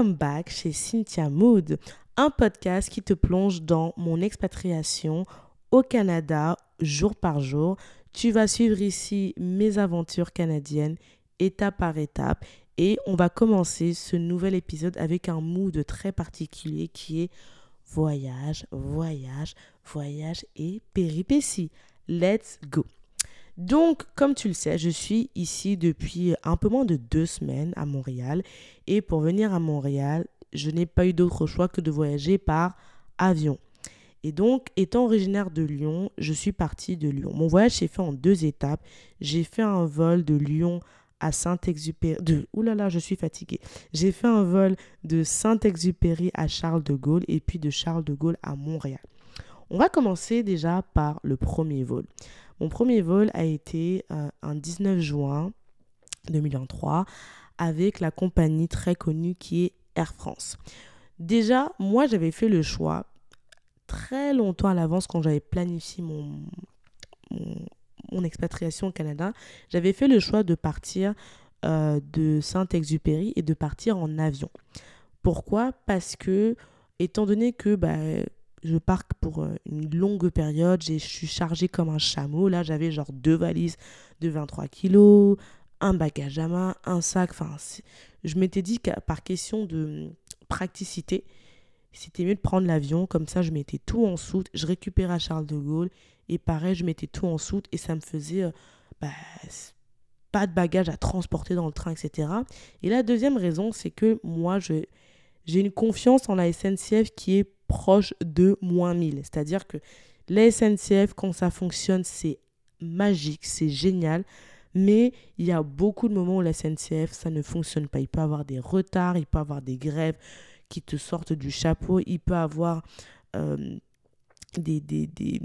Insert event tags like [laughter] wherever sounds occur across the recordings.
Welcome back chez Cynthia Mood, un podcast qui te plonge dans mon expatriation au Canada jour par jour. Tu vas suivre ici mes aventures canadiennes étape par étape et on va commencer ce nouvel épisode avec un mood très particulier qui est voyage, voyage, voyage et péripéties. Let's go. Donc, comme tu le sais, je suis ici depuis un peu moins de deux semaines à Montréal. Et pour venir à Montréal, je n'ai pas eu d'autre choix que de voyager par avion. Et donc, étant originaire de Lyon, je suis partie de Lyon. Mon voyage s'est fait en deux étapes. J'ai fait un vol de Lyon à Saint-Exupéry. De... Ouh là là, je suis fatiguée. J'ai fait un vol de Saint-Exupéry à Charles de Gaulle et puis de Charles de Gaulle à Montréal. On va commencer déjà par le premier vol. Mon premier vol a été euh, un 19 juin 2023 avec la compagnie très connue qui est Air France. Déjà, moi, j'avais fait le choix très longtemps à l'avance quand j'avais planifié mon, expatriation au Canada. J'avais fait le choix de partir euh, de Saint-Exupéry et de partir en avion. Pourquoi? Parce que, étant donné que bah, je pars pour euh, une longue période. Je suis chargée comme un chameau. Là, j'avais genre deux valises de 23 kilos, un bagage à main, un sac. Enfin, je m'étais dit que par question de hum, praticité, c'était mieux de prendre l'avion. Comme ça, je mettais tout en soute. Je récupérais Charles de Gaulle. Et pareil, je mettais tout en soute. Et ça me faisait euh, bah, pas de bagages à transporter dans le train, etc. Et la deuxième raison, c'est que moi, j'ai une confiance en la SNCF qui est proche de moins 1000. C'est-à-dire que les SNCF, quand ça fonctionne, c'est magique, c'est génial. Mais il y a beaucoup de moments où la SNCF, ça ne fonctionne pas. Il peut avoir des retards, il peut avoir des grèves qui te sortent du chapeau, il peut avoir euh, des, des, des,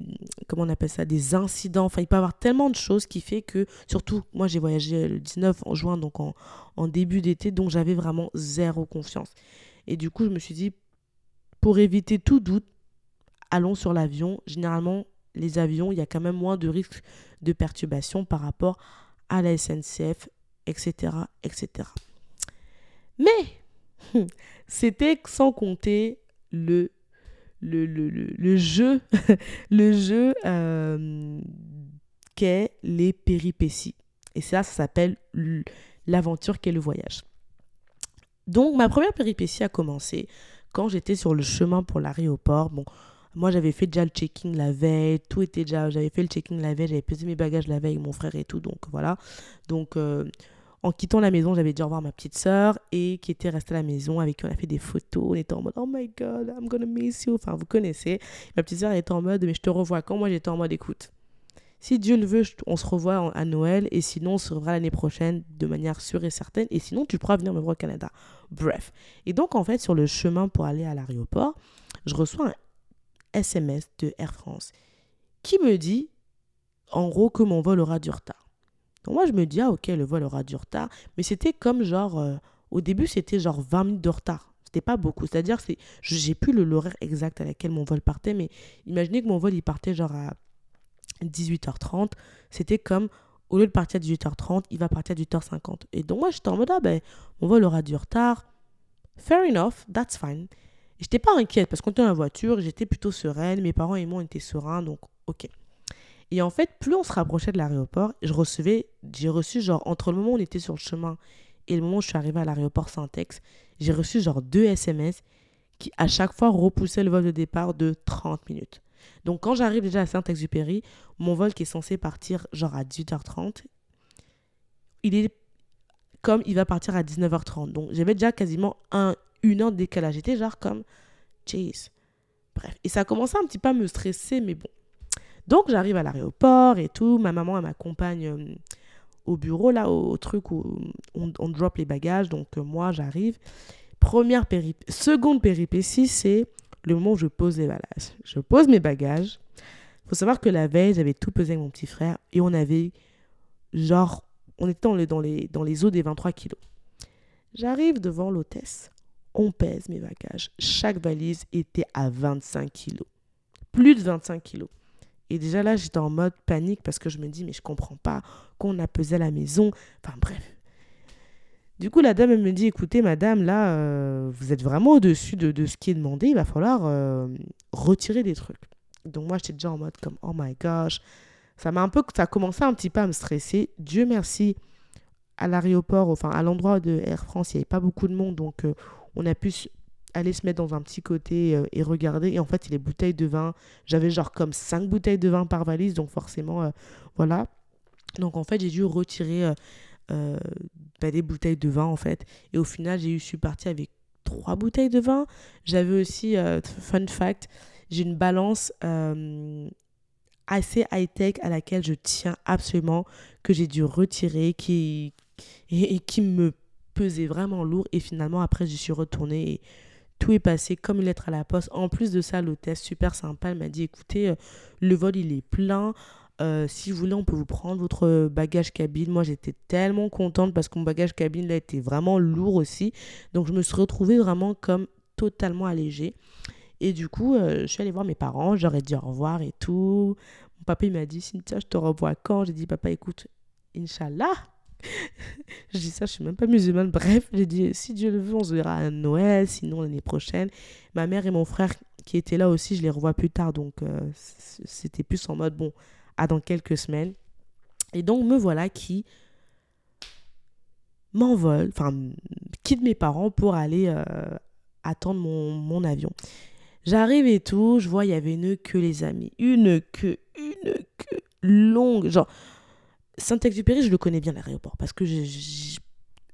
comment on appelle ça, des incidents. Enfin, il peut y avoir tellement de choses qui fait que, surtout, moi j'ai voyagé le 19 en juin, donc en, en début d'été, donc j'avais vraiment zéro confiance. Et du coup, je me suis dit, pour éviter tout doute, allons sur l'avion. Généralement, les avions, il y a quand même moins de risques de perturbation par rapport à la SNCF, etc. etc. Mais [laughs] c'était sans compter le, le, le, le, jeu, [laughs] le jeu euh, qu'est les péripéties. Et ça, ça s'appelle l'aventure qu'est le voyage. Donc, ma première péripétie a commencé quand j'étais sur le chemin pour l'aéroport, bon, moi j'avais fait déjà le checking la veille, tout était déjà, j'avais fait le checking la veille, j'avais pesé mes bagages la veille mon frère et tout, donc voilà. Donc euh, en quittant la maison, j'avais dû revoir ma petite sœur et qui était restée à la maison avec qui on a fait des photos. On était en mode Oh my god, I'm gonna miss you. Enfin, vous connaissez. Ma petite sœur était en mode Mais je te revois quand? Moi j'étais en mode Écoute, si Dieu le veut, on se revoit à Noël et sinon on se reverra l'année prochaine de manière sûre et certaine et sinon tu pourras venir me voir au Canada. Bref. Et donc en fait sur le chemin pour aller à l'aéroport, je reçois un SMS de Air France qui me dit en gros que mon vol aura du retard. Donc moi je me dis ah ok le vol aura du retard, mais c'était comme genre euh, au début c'était genre 20 minutes de retard. C'était pas beaucoup, c'est-à-dire c'est j'ai plus l'horaire exact à laquelle mon vol partait mais imaginez que mon vol il partait genre à 18h30, c'était comme au lieu de partir à 18h30, il va partir à 18h50. Et donc moi j'étais en mode ah ben mon vol aura du retard. Fair enough, that's fine. J'étais pas inquiète parce qu'on était dans la voiture, j'étais plutôt sereine, mes parents et moi on était sereins donc OK. Et en fait, plus on se rapprochait de l'aéroport, je recevais j'ai reçu genre entre le moment où on était sur le chemin et le moment où je suis arrivée à l'aéroport Saint-Ex, j'ai reçu genre deux SMS qui à chaque fois repoussaient le vol de départ de 30 minutes. Donc quand j'arrive déjà à Saint-Exupéry, mon vol qui est censé partir genre à 18h30, il est comme il va partir à 19h30. Donc j'avais déjà quasiment un, une heure de décalage. J'étais genre comme, jeez. Bref. Et ça a commencé un petit peu à me stresser, mais bon. Donc j'arrive à l'aéroport et tout. Ma maman, elle m'accompagne euh, au bureau, là, au, truc où on, drop les bagages. Donc euh, moi, j'arrive. Première péripétie. Seconde péripétie, c'est le moment où je pose les bagages. Je pose mes bagages. Il faut savoir que la veille, j'avais tout pesé avec mon petit frère et on avait genre, on était dans les, dans les, dans les eaux des 23 kilos. J'arrive devant l'hôtesse, on pèse mes bagages. Chaque valise était à 25 kilos. Plus de 25 kilos. Et déjà là, j'étais en mode panique parce que je me dis, mais je comprends pas qu'on a pesé à la maison. Enfin bref. Du coup, la dame, me dit, écoutez, madame, là, euh, vous êtes vraiment au-dessus de, de, ce qui est demandé, il va falloir euh, retirer des trucs. Donc moi, j'étais déjà en mode comme, oh my gosh, ça m'a un peu, ça a commencé un petit peu à me stresser. Dieu merci, à l'aéroport, enfin à l'endroit de Air France, il n'y avait pas beaucoup de monde, donc euh, on a pu aller se mettre dans un petit côté et regarder. Et en fait, les bouteilles de vin, j'avais genre comme 5 bouteilles de vin par valise, donc forcément, voilà. Donc en fait, j'ai dû retirer euh, bah, des bouteilles de vin en fait. Et au final, j'ai eu, je suis partie avec trois bouteilles de vin. J'avais aussi, euh, fun fact, j'ai une balance euh, assez high-tech à laquelle je tiens absolument, que j'ai dû retirer, qui, et, qui me pesait vraiment lourd. Et finalement, après, je suis retournée et tout est passé comme une lettre à la poste. En plus de ça, l'hôtesse, super sympa, elle m'a dit, écoutez, le vol, il est plein. Euh, si vous voulez, on peut vous prendre votre bagage cabine. Moi, j'étais tellement contente parce que mon bagage cabine, là, était vraiment lourd aussi. Donc, je me suis retrouvée vraiment comme totalement allégée. Et du coup, euh, je suis allée voir mes parents. J'aurais dit au revoir et tout. Mon papa, il m'a dit, Cynthia, je te revois quand? J'ai dit, papa, écoute, Inch'Allah. [laughs] je dis ça, je suis même pas musulmane. Bref, j'ai dit, si Dieu le veut, on se verra à Noël, sinon l'année prochaine. Ma mère et mon frère qui étaient là aussi, je les revois plus tard. Donc, euh, c'était plus en mode, bon, à dans quelques semaines. Et donc me voilà qui m'envole, enfin quitte mes parents pour aller euh, attendre mon, mon avion. J'arrive et tout, je vois il y avait une queue les amis, une queue, une queue longue, genre Saint-Exupéry, je le connais bien l'aéroport parce que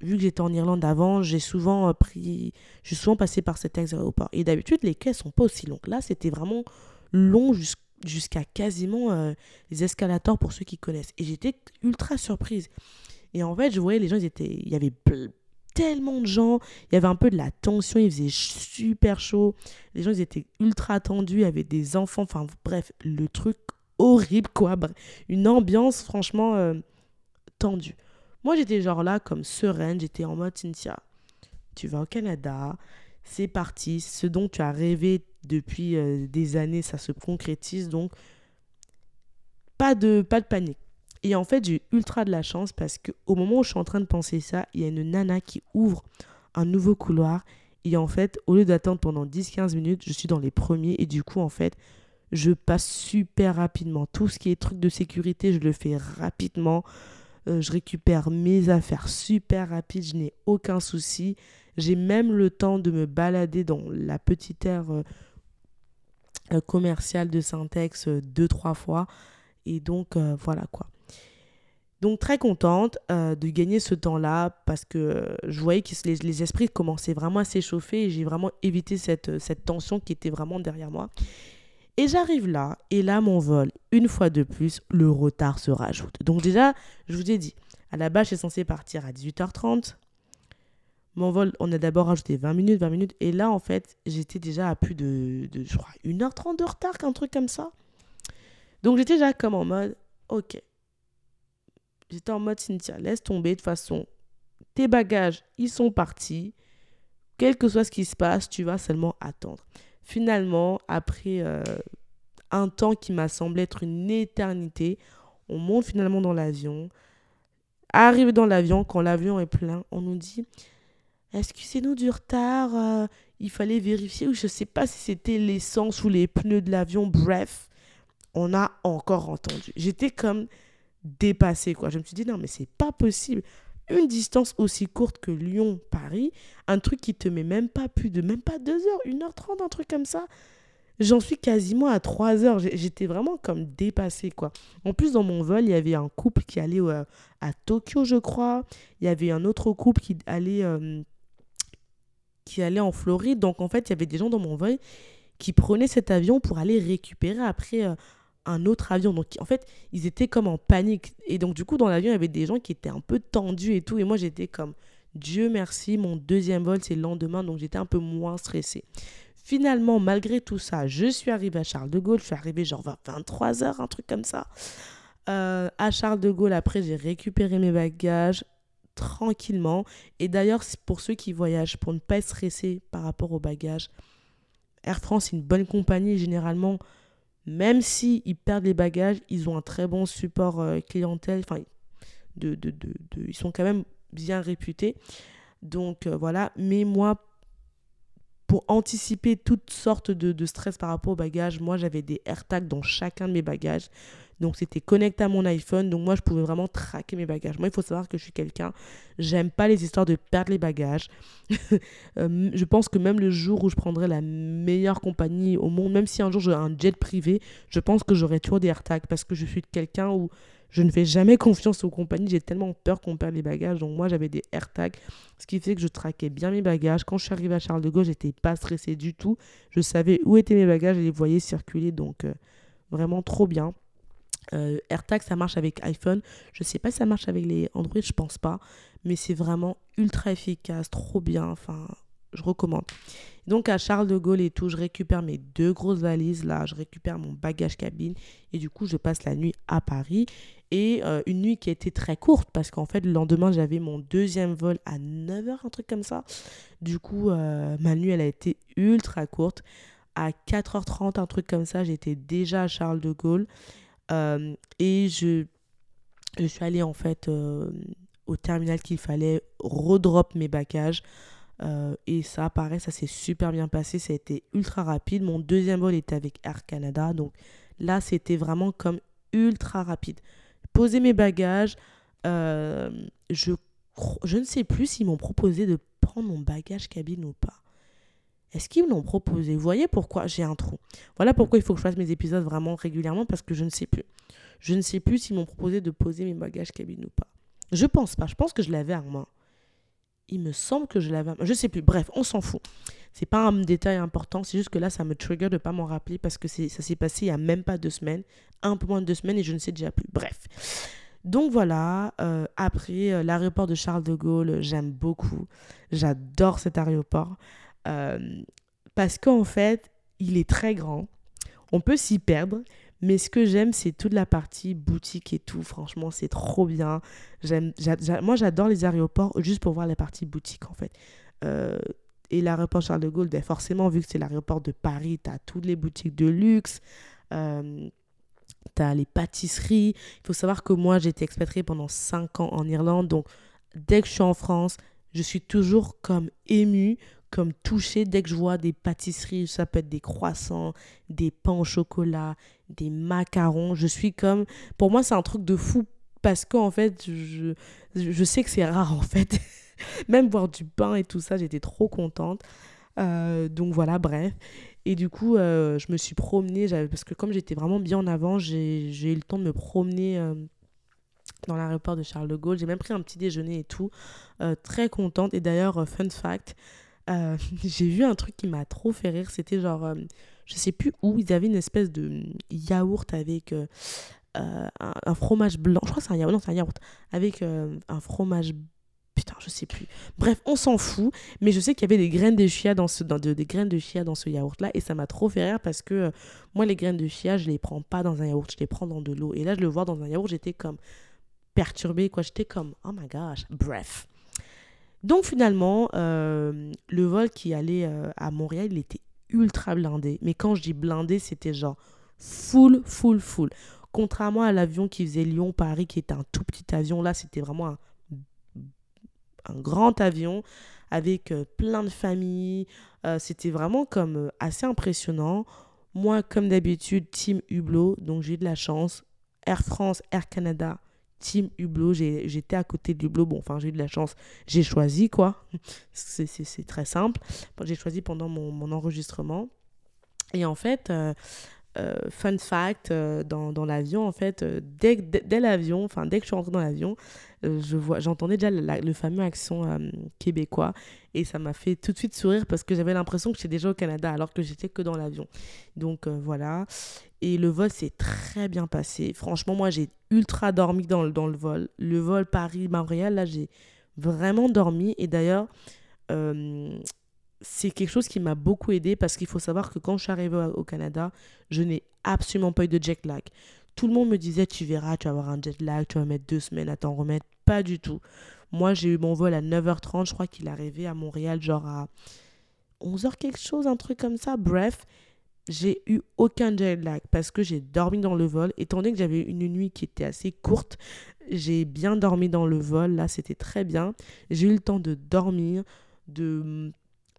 vu que j'étais en Irlande avant, j'ai souvent euh, pris, je suis souvent passé par cet aéroport. Et d'habitude, les quais sont pas aussi longs. Là, c'était vraiment long jusqu'à jusqu'à quasiment euh, les escalators pour ceux qui connaissent. Et j'étais ultra surprise. Et en fait, je voyais les gens, ils étaient, il y avait tellement de gens, il y avait un peu de la tension, il faisait super chaud. Les gens, ils étaient ultra tendus, il y avait des enfants, enfin bref, le truc horrible, quoi. Une ambiance franchement euh, tendue. Moi, j'étais genre là comme sereine, j'étais en mode Cynthia, tu vas au Canada, c'est parti, ce dont tu as rêvé depuis euh, des années, ça se concrétise. Donc, pas de, pas de panique. Et en fait, j'ai ultra de la chance parce qu'au moment où je suis en train de penser ça, il y a une nana qui ouvre un nouveau couloir. Et en fait, au lieu d'attendre pendant 10-15 minutes, je suis dans les premiers. Et du coup, en fait, je passe super rapidement. Tout ce qui est truc de sécurité, je le fais rapidement. Euh, je récupère mes affaires super rapide. Je n'ai aucun souci. J'ai même le temps de me balader dans la petite aire euh, commercial de Syntex euh, deux, trois fois. Et donc, euh, voilà quoi. Donc, très contente de gagner ce temps-là parce que je voyais que les, esprits commençaient vraiment à s'échauffer et j'ai vraiment évité cette, cette tension qui était vraiment derrière moi. Et j'arrive là, et là, mon vol, une fois de plus, le retard se rajoute. Donc déjà, je vous ai dit, à la base, je suis censée partir à 18h30. Mon vol, on a d'abord rajouté 20 minutes, 20 minutes. Et là, en fait, j'étais déjà à plus de, je crois, 1h30 de retard, qu'un truc comme ça. Donc, j'étais déjà comme en mode, ok. J'étais en mode, Cynthia, laisse tomber. De toute façon, tes bagages, ils sont partis. Quel que soit ce qui se passe, tu vas seulement attendre. Finalement, après euh, un temps qui m'a semblé être une éternité, on monte finalement dans l'avion. Arrivé dans l'avion, quand l'avion est plein, on nous dit excusez-nous du retard, euh, il fallait vérifier, ou je ne sais pas si c'était l'essence ou les pneus de l'avion, bref, on a encore entendu. J'étais comme dépassée, quoi. Je me suis dit, non, mais c'est pas possible. Une distance aussi courte que Lyon-Paris, un truc qui te met même pas plus de, même pas deux heures, une heure trente, un truc comme ça. J'en suis quasiment à trois heures. J'étais vraiment comme dépassée, quoi. En plus, dans mon vol, il y avait un couple qui allait euh, à Tokyo, je crois. Il y avait un autre couple qui allait euh, qui allait en Floride. Donc, en fait, il y avait des gens dans mon vol qui prenaient cet avion pour aller récupérer après euh, un autre avion. Donc, en fait, ils étaient comme en panique. Et donc, du coup, dans l'avion, il y avait des gens qui étaient un peu tendus et tout. Et moi, j'étais comme, Dieu merci, mon deuxième vol, c'est le lendemain. Donc, j'étais un peu moins stressée. Finalement, malgré tout ça, je suis arrivée à Charles de Gaulle. Je suis arrivée genre 23 heures, un truc comme ça. Euh, à Charles de Gaulle, après, j'ai récupéré mes bagages tranquillement. Et d'ailleurs, pour ceux qui voyagent, pour ne pas être stressés par rapport aux bagages, Air France est une bonne compagnie. Généralement, même s'ils ils perdent les bagages, ils ont un très bon support euh, clientèle. Enfin, de, de, ils sont quand même bien réputés. Donc voilà, mais moi, pour anticiper toutes sortes de, de stress par rapport aux bagages, moi j'avais des AirTags dans chacun de mes bagages. Donc c'était connecté à mon iPhone. Donc moi je pouvais vraiment traquer mes bagages. Moi il faut savoir que je suis quelqu'un, j'aime pas les histoires de perdre les bagages. [laughs] Euh, je pense que même le jour où je prendrai la meilleure compagnie au monde, même si un jour j'ai un jet privé, je pense que j'aurai toujours des AirTags parce que je suis quelqu'un où je ne fais jamais confiance aux compagnies. J'ai tellement peur qu'on perde les bagages. Donc moi, j'avais des AirTags, ce qui fait que je traquais bien mes bagages. Quand je suis arrivée à Charles de Gaulle, j'étais pas stressée du tout. Je savais où étaient mes bagages et les voyais circuler. Donc euh, vraiment trop bien. Euh, AirTag, ça marche avec iPhone. Je sais pas si ça marche avec les Android, je pense pas. Mais c'est vraiment ultra efficace, trop bien. Enfin, je recommande. Donc à Charles de Gaulle et tout, je récupère mes deux grosses valises là, je récupère mon bagage cabine et du coup je passe la nuit à Paris et euh, une nuit qui a été très courte parce qu'en fait le lendemain j'avais mon deuxième vol à 9h, un truc comme ça. Du coup euh, ma nuit elle a été ultra courte. À 4h30, un truc comme ça, j'étais déjà à Charles de Gaulle et je, suis allée en fait au terminal qu'il fallait redrop mes bagages. Euh, et ça, pareil, ça s'est super bien passé. Ça a été ultra rapide. Mon deuxième vol était avec Air Canada. Donc là, c'était vraiment comme ultra rapide. Poser mes bagages. Euh, je, je ne sais plus s'ils m'ont proposé de prendre mon bagage cabine ou pas. Est-ce qu'ils me l'ont proposé? Vous voyez pourquoi j'ai un trou. Voilà pourquoi il faut que je fasse mes épisodes vraiment régulièrement parce que je ne sais plus. Je ne sais plus s'ils m'ont proposé de poser mes bagages cabine ou pas. Je pense pas. Je pense que je l'avais à moi. Il me semble que je l'avais. Je sais plus. Bref, on s'en fout. C'est pas un détail important. C'est juste que là, ça me trigger de pas m'en rappeler parce que ça s'est passé il y a même pas deux semaines. Un peu moins de deux semaines et je ne sais déjà plus. Bref. Donc voilà, euh, après euh, l'aéroport de Charles de Gaulle, j'aime beaucoup. J'adore cet aéroport. Euh, parce qu'en fait, il est très grand. On peut s'y perdre, mais ce que j'aime, c'est toute la partie boutique et tout. Franchement, c'est trop bien. J'aime, moi, j'adore les aéroports juste pour voir la partie boutique, en fait. Euh, et l'aéroport Charles de Gaulle, ben forcément, vu que c'est l'aéroport de Paris, tu as toutes les boutiques de luxe. Euh, tu as les pâtisseries. Il faut savoir que moi, j'ai été expatriée pendant 5 ans en Irlande. Donc, dès que je suis en France, je suis toujours comme émue comme touchée dès que je vois des pâtisseries, ça peut être des croissants, des pains au chocolat, des macarons. Je suis comme... Pour moi, c'est un truc de fou parce qu'en fait, je, je sais que c'est rare en fait. [laughs] Même voir du pain et tout ça, j'étais trop contente. Euh, donc voilà, bref. Et du coup, euh, je me suis promenée, parce que comme j'étais vraiment bien en avant, j'ai eu le temps de me promener euh, dans l'aéroport de Charles de Gaulle. J'ai même pris un petit déjeuner et tout. très contente. Et d'ailleurs, fun fact, euh, [laughs] j'ai vu un truc qui m'a trop fait rire. C'était genre, euh, je sais plus où, ils avaient une espèce de yaourt avec euh, un, fromage blanc. Je crois que c'est un yaourt, non, c'est un yaourt. Avec un fromage. Putain, je sais plus. Bref, on s'en fout. Mais je sais qu'il y avait des graines de chia dans ce, dans des graines de chia dans ce yaourt-là. Et ça m'a trop fait rire parce que moi, les graines de chia, je les prends pas dans un yaourt. Je les prends dans de l'eau. Et là, je le vois dans un yaourt, j'étais comme perturbée, quoi. J'étais comme, oh my gosh. Bref. Donc finalement, euh, le vol qui allait euh, à Montréal, il était ultra blindé. Mais quand je dis blindé, c'était genre full, full, full. Contrairement à l'avion qui faisait Lyon-Paris, qui était un tout petit avion, là, c'était vraiment un, grand avion avec euh, plein de familles. c'était vraiment comme assez impressionnant. Moi, comme d'habitude, team Hublot, donc j'ai eu de la chance. Air France, Air Canada, Team Hublot. J'étais à côté de Hublot. Bon, enfin, j'ai eu de la chance. J'ai choisi, quoi. [laughs] C'est très simple. J'ai choisi pendant mon, enregistrement. Et en fait, euh, euh, fun fact, euh, dans, dans l'avion, en fait, dès, dès, l'avion, enfin, dès que je suis rentrée dans l'avion, je vois, j'entendais déjà le, fameux accent québécois. Et ça m'a fait tout de suite sourire parce que j'avais l'impression que j'étais déjà au Canada alors que j'étais que dans l'avion. Donc voilà. Et le vol s'est très bien passé. Franchement, moi, j'ai ultra dormi dans le, dans le vol. Le vol Paris-Montréal, là, j'ai vraiment dormi. Et d'ailleurs, euh, c'est quelque chose qui m'a beaucoup aidé parce qu'il faut savoir que quand je suis arrivée au Canada, je n'ai absolument pas eu de jet lag. Tout le monde me disait, tu verras, tu vas avoir un jet lag, tu vas mettre deux semaines à t'en remettre. Pas du tout. Moi, j'ai eu mon vol à 9h30. Je crois qu'il arrivé à Montréal, genre à 11h quelque chose, un truc comme ça. Bref, j'ai eu aucun jet lag parce que j'ai dormi dans le vol. Étant donné que j'avais une nuit qui était assez courte, j'ai bien dormi dans le vol. Là, c'était très bien. J'ai eu le temps de dormir, de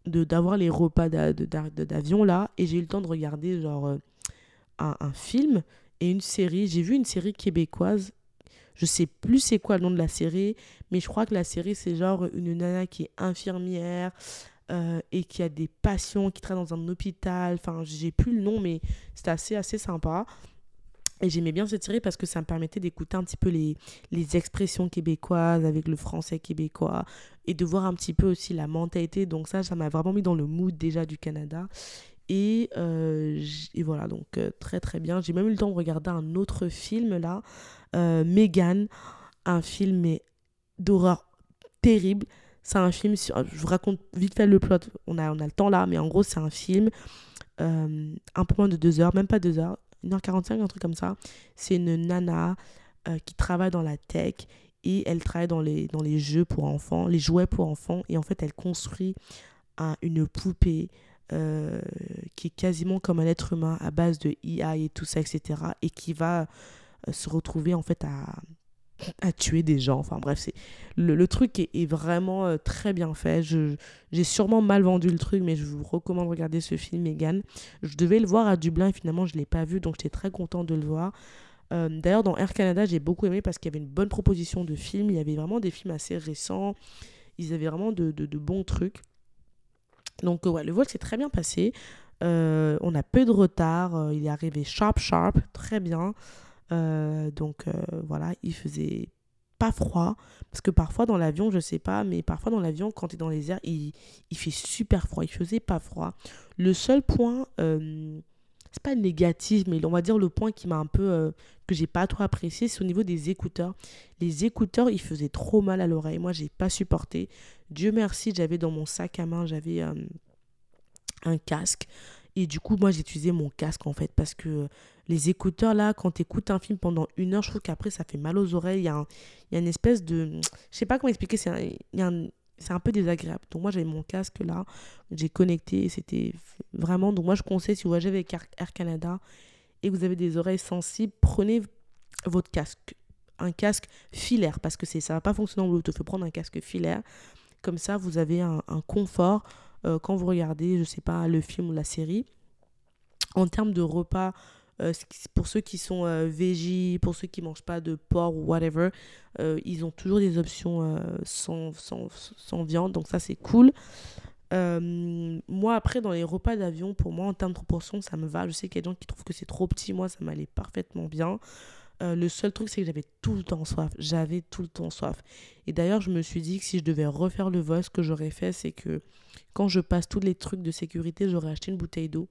d'avoir les repas d'avion là et j'ai eu le temps de regarder genre euh, un, film et une série j'ai vu une série québécoise je sais plus c'est quoi le nom de la série mais je crois que la série c'est genre une nana qui est infirmière euh, et qui a des passions, qui travaille dans un hôpital. Enfin, j'ai plus le nom, mais c'était assez, assez sympa. Et j'aimais bien cette série parce que ça me permettait d'écouter un petit peu les, les expressions québécoises avec le français québécois et de voir un petit peu aussi la mentalité. Donc ça, ça m'a vraiment mis dans le mood déjà du Canada. Et, euh, et voilà, donc euh, très très bien. J'ai même eu le temps de regarder un autre film là, Megan, un film d'horreur terrible. C'est un film, je vous raconte vite fait le plot, on a, on a le temps là, mais en gros c'est un film, euh, un peu moins de deux heures, même pas deux heures, 1h45, un truc comme ça. C'est une nana euh, qui travaille dans la tech et elle travaille dans les, jeux pour enfants, les jouets pour enfants, et en fait elle construit un, une poupée euh, qui est quasiment comme un être humain à base de IA et tout ça, etc. Et qui va se retrouver en fait à à tuer des gens. Enfin bref, c'est le, truc est, vraiment euh, très bien fait. J'ai sûrement mal vendu le truc, mais je vous recommande de regarder ce film, Megan. Je devais le voir à Dublin et finalement je ne l'ai pas vu, donc j'étais très content de le voir. Euh, d'ailleurs, dans Air Canada, j'ai beaucoup aimé parce qu'il y avait une bonne proposition de films. Il y avait vraiment des films assez récents. Ils avaient vraiment de, bons trucs. Donc, euh, ouais, le vol s'est très bien passé. on a peu de retard. il est arrivé sharp, sharp, très bien. Euh, donc euh, voilà, il faisait pas froid. Parce que parfois dans l'avion, je sais pas, mais parfois dans l'avion, quand tu es dans les airs, il, il, fait super froid. Il faisait pas froid. Le seul point, euh, c'est pas négatif, mais on va dire le point qui m'a un peu. que j'ai pas trop apprécié, c'est au niveau des écouteurs. Les écouteurs, ils faisaient trop mal à l'oreille. Moi, j'ai pas supporté. Dieu merci, j'avais dans mon sac à main, j'avais un casque. Et du coup, moi, j'ai utilisé mon casque en fait parce que les écouteurs là, quand tu écoutes un film pendant une heure, je trouve qu'après ça fait mal aux oreilles. Il y a, y a une espèce de. Je sais pas comment expliquer, c'est un, un, peu désagréable. Donc moi, j'avais mon casque là, j'ai connecté c'était vraiment. Donc moi, je conseille si vous voyagez avec Air Canada et que vous avez des oreilles sensibles, prenez votre casque. Un casque filaire parce que ça va pas fonctionner en Bluetooth. Il faut prendre un casque filaire. Comme ça, vous avez un, un confort euh, quand vous regardez, je sais pas, le film ou la série. En termes de repas, euh, pour ceux qui sont euh, pour ceux qui mangent pas de porc ou whatever, euh, ils ont toujours des options sans, sans, sans, viande, donc ça c'est cool. moi après dans les repas d'avion, pour moi en termes de proportion, ça me va. Je sais qu'il y a des gens qui trouvent que c'est trop petit, moi ça m'allait parfaitement bien. le seul truc, c'est que j'avais tout le temps soif. J'avais tout le temps soif. Et d'ailleurs, je me suis dit que si je devais refaire le vol, ce que j'aurais fait, c'est que quand je passe tous les trucs de sécurité, j'aurais acheté une bouteille d'eau.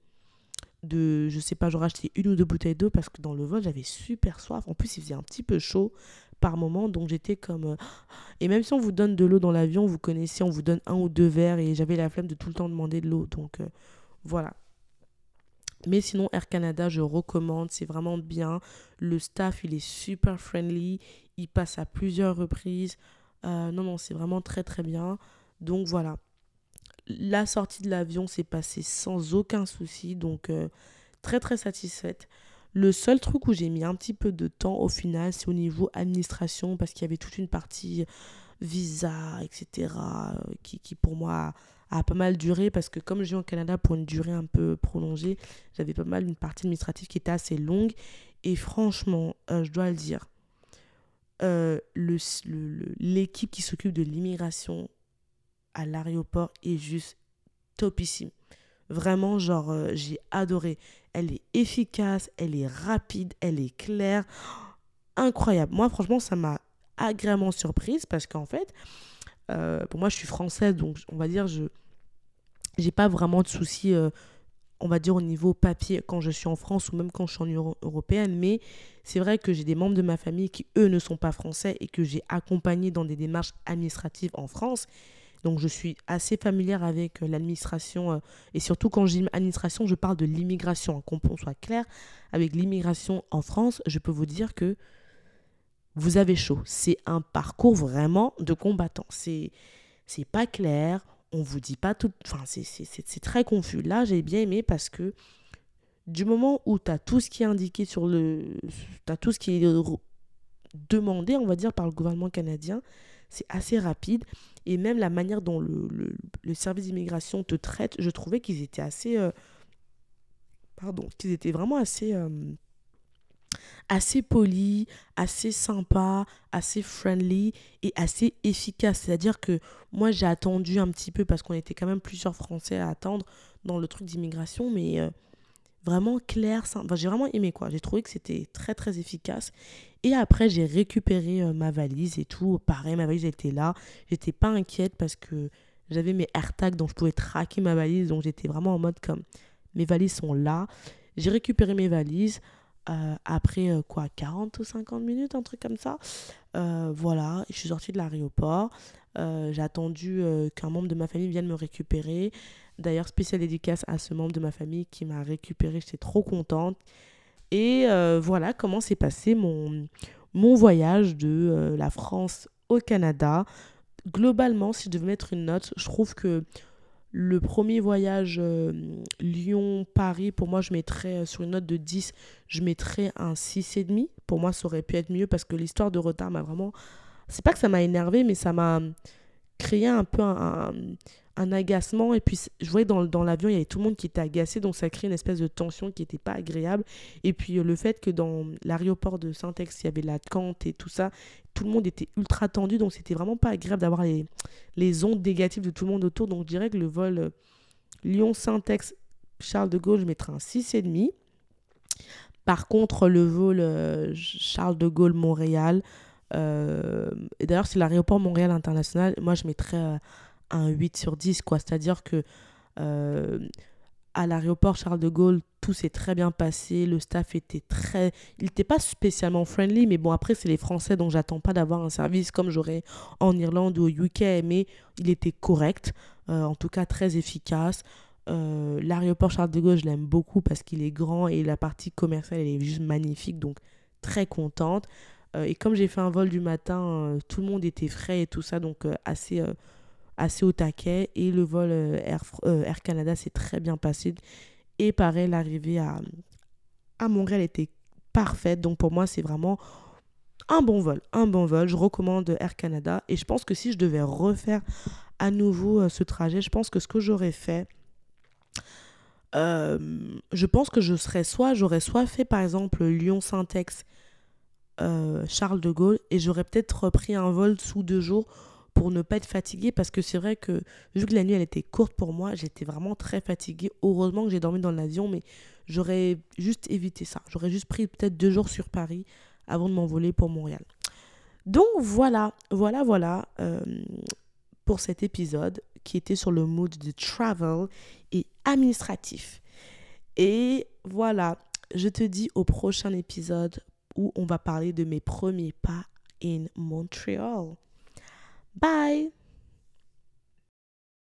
De, je sais pas, j'aurais acheté une ou deux bouteilles d'eau parce que dans le vol, j'avais super soif. En plus, il faisait un petit peu chaud par moment, donc j'étais comme. Euh, et même si on vous donne de l'eau dans l'avion, vous connaissez, on vous donne un ou deux verres et j'avais la flemme de tout le temps demander de l'eau. Donc euh, voilà. Mais sinon, Air Canada, je recommande, c'est vraiment bien. Le staff, il est super friendly. Il passe à plusieurs reprises. Euh, non, non, c'est vraiment très, très bien. Donc voilà. La sortie de l'avion s'est passée sans aucun souci, donc euh, très très satisfaite. Le seul truc où j'ai mis un petit peu de temps au final, c'est au niveau administration, parce qu'il y avait toute une partie visa, etc., euh, qui, pour moi a, pas mal duré, parce que comme je vis au Canada pour une durée un peu prolongée, j'avais pas mal une partie administrative qui était assez longue. Et franchement, euh, je dois le dire, l'équipe qui s'occupe de l'immigration à l'aéroport est juste topissime. Vraiment, genre, euh, j'ai adoré. Elle est efficace, elle est rapide, elle est claire. Incroyable. Moi, franchement, ça m'a agréablement surprise parce qu'en fait, euh, pour moi, je suis française, donc on va dire, je j'ai pas vraiment de soucis, euh, on va dire, au niveau papier quand je suis en France ou même quand je suis en Union européenne. Mais c'est vrai que j'ai des membres de ma famille qui, eux, ne sont pas français et que j'ai accompagné dans des démarches administratives en France. Donc je suis assez familière avec euh, l'administration euh, et surtout quand dis administration, je parle de l'immigration, hein, qu'on soit clair. Avec l'immigration en France, je peux vous dire que vous avez chaud. C'est un parcours vraiment de combattant. C'est c'est pas clair, on vous dit pas tout enfin c'est très confus. Là, j'ai bien aimé parce que du moment où tu as tout ce qui est indiqué sur le. Tu as tout ce qui est demandé, on va dire, par le gouvernement canadien, c'est assez rapide. Et même la manière dont le, service d'immigration te traite, je trouvais qu'ils étaient assez. Euh, pardon, qu'ils étaient vraiment assez. Euh, assez poli, assez sympa, assez friendly et assez efficace. C'est-à-dire que moi j'ai attendu un petit peu parce qu'on était quand même plusieurs Français à attendre dans le truc d'immigration, mais euh, vraiment clair, enfin, j'ai vraiment aimé quoi. J'ai trouvé que c'était très très efficace. Et après j'ai récupéré euh, ma valise et tout. Pareil, ma valise était là. J'étais pas inquiète parce que j'avais mes AirTags donc je pouvais traquer ma valise. Donc j'étais vraiment en mode comme mes valises sont là. J'ai récupéré mes valises. Euh, après euh, quoi 40 ou 50 minutes un truc comme ça voilà je suis sortie de l'aéroport j'ai attendu qu'un membre de ma famille vienne me récupérer d'ailleurs spécial dédicace à ce membre de ma famille qui m'a récupéré j'étais trop contente et voilà comment s'est passé mon, voyage de la France au Canada globalement si je devais mettre une note je trouve que le premier voyage euh, Lyon-Paris, pour moi, je mettrais euh, sur une note de 10, je mettrais un 6,5. Pour moi, ça aurait pu être mieux parce que l'histoire de retard m'a vraiment. C'est pas que ça m'a énervé, mais ça m'a créé un peu un, un agacement. Et puis, je voyais dans, dans l'avion, il y avait tout le monde qui était agacé. Donc, ça crée une espèce de tension qui n'était pas agréable. Et puis, le fait que dans l'aéroport de Saint-Ex, il y avait la cante et tout ça, tout le monde était ultra tendu. Donc, c'était vraiment pas agréable d'avoir les, les ondes négatives de tout le monde autour. Donc, je dirais que le vol euh, Lyon-Saint-Ex, Charles de Gaulle, je mettrais un 6,5. Par contre, le vol euh, Charles de Gaulle-Montréal, et d'ailleurs, c'est l'aéroport Montréal International, moi, je mettrais un 8 sur 10, quoi. C'est-à-dire que euh, à l'aéroport Charles de Gaulle, tout s'est très bien passé. Le staff était très. Il n'était pas spécialement friendly, mais bon, après, c'est les Français, donc j'attends pas d'avoir un service comme j'aurais en Irlande ou au UK, mais il était correct, euh, en tout cas très efficace. Euh, l'aéroport Charles de Gaulle, je l'aime beaucoup parce qu'il est grand et la partie commerciale, elle est juste magnifique, donc très contente. Et comme j'ai fait un vol du matin, tout le monde était frais et tout ça, donc assez assez au taquet et le vol euh, Air, euh, Air Canada s'est très bien passé. Et pareil, l'arrivée à, à Montréal était parfaite. Donc pour moi, c'est vraiment un bon vol. Un bon vol. Je recommande Air Canada. Et je pense que si je devais refaire à nouveau euh, ce trajet, je pense que ce que j'aurais fait, je pense que je serais soit, j'aurais soit fait par exemple Lyon-Saint-Ex, Charles de Gaulle, et j'aurais peut-être repris un vol sous deux jours pour ne pas être fatiguée parce que c'est vrai que vu que la nuit elle était courte pour moi, j'étais vraiment très fatiguée. Heureusement que j'ai dormi dans l'avion, mais j'aurais juste évité ça. J'aurais juste pris peut-être deux jours sur Paris avant de m'envoler pour Montréal. Donc voilà, voilà, voilà euh, pour cet épisode qui était sur le mood de travel et administratif. Et voilà, je te dis au prochain épisode où on va parler de mes premiers pas in Montréal. Bye.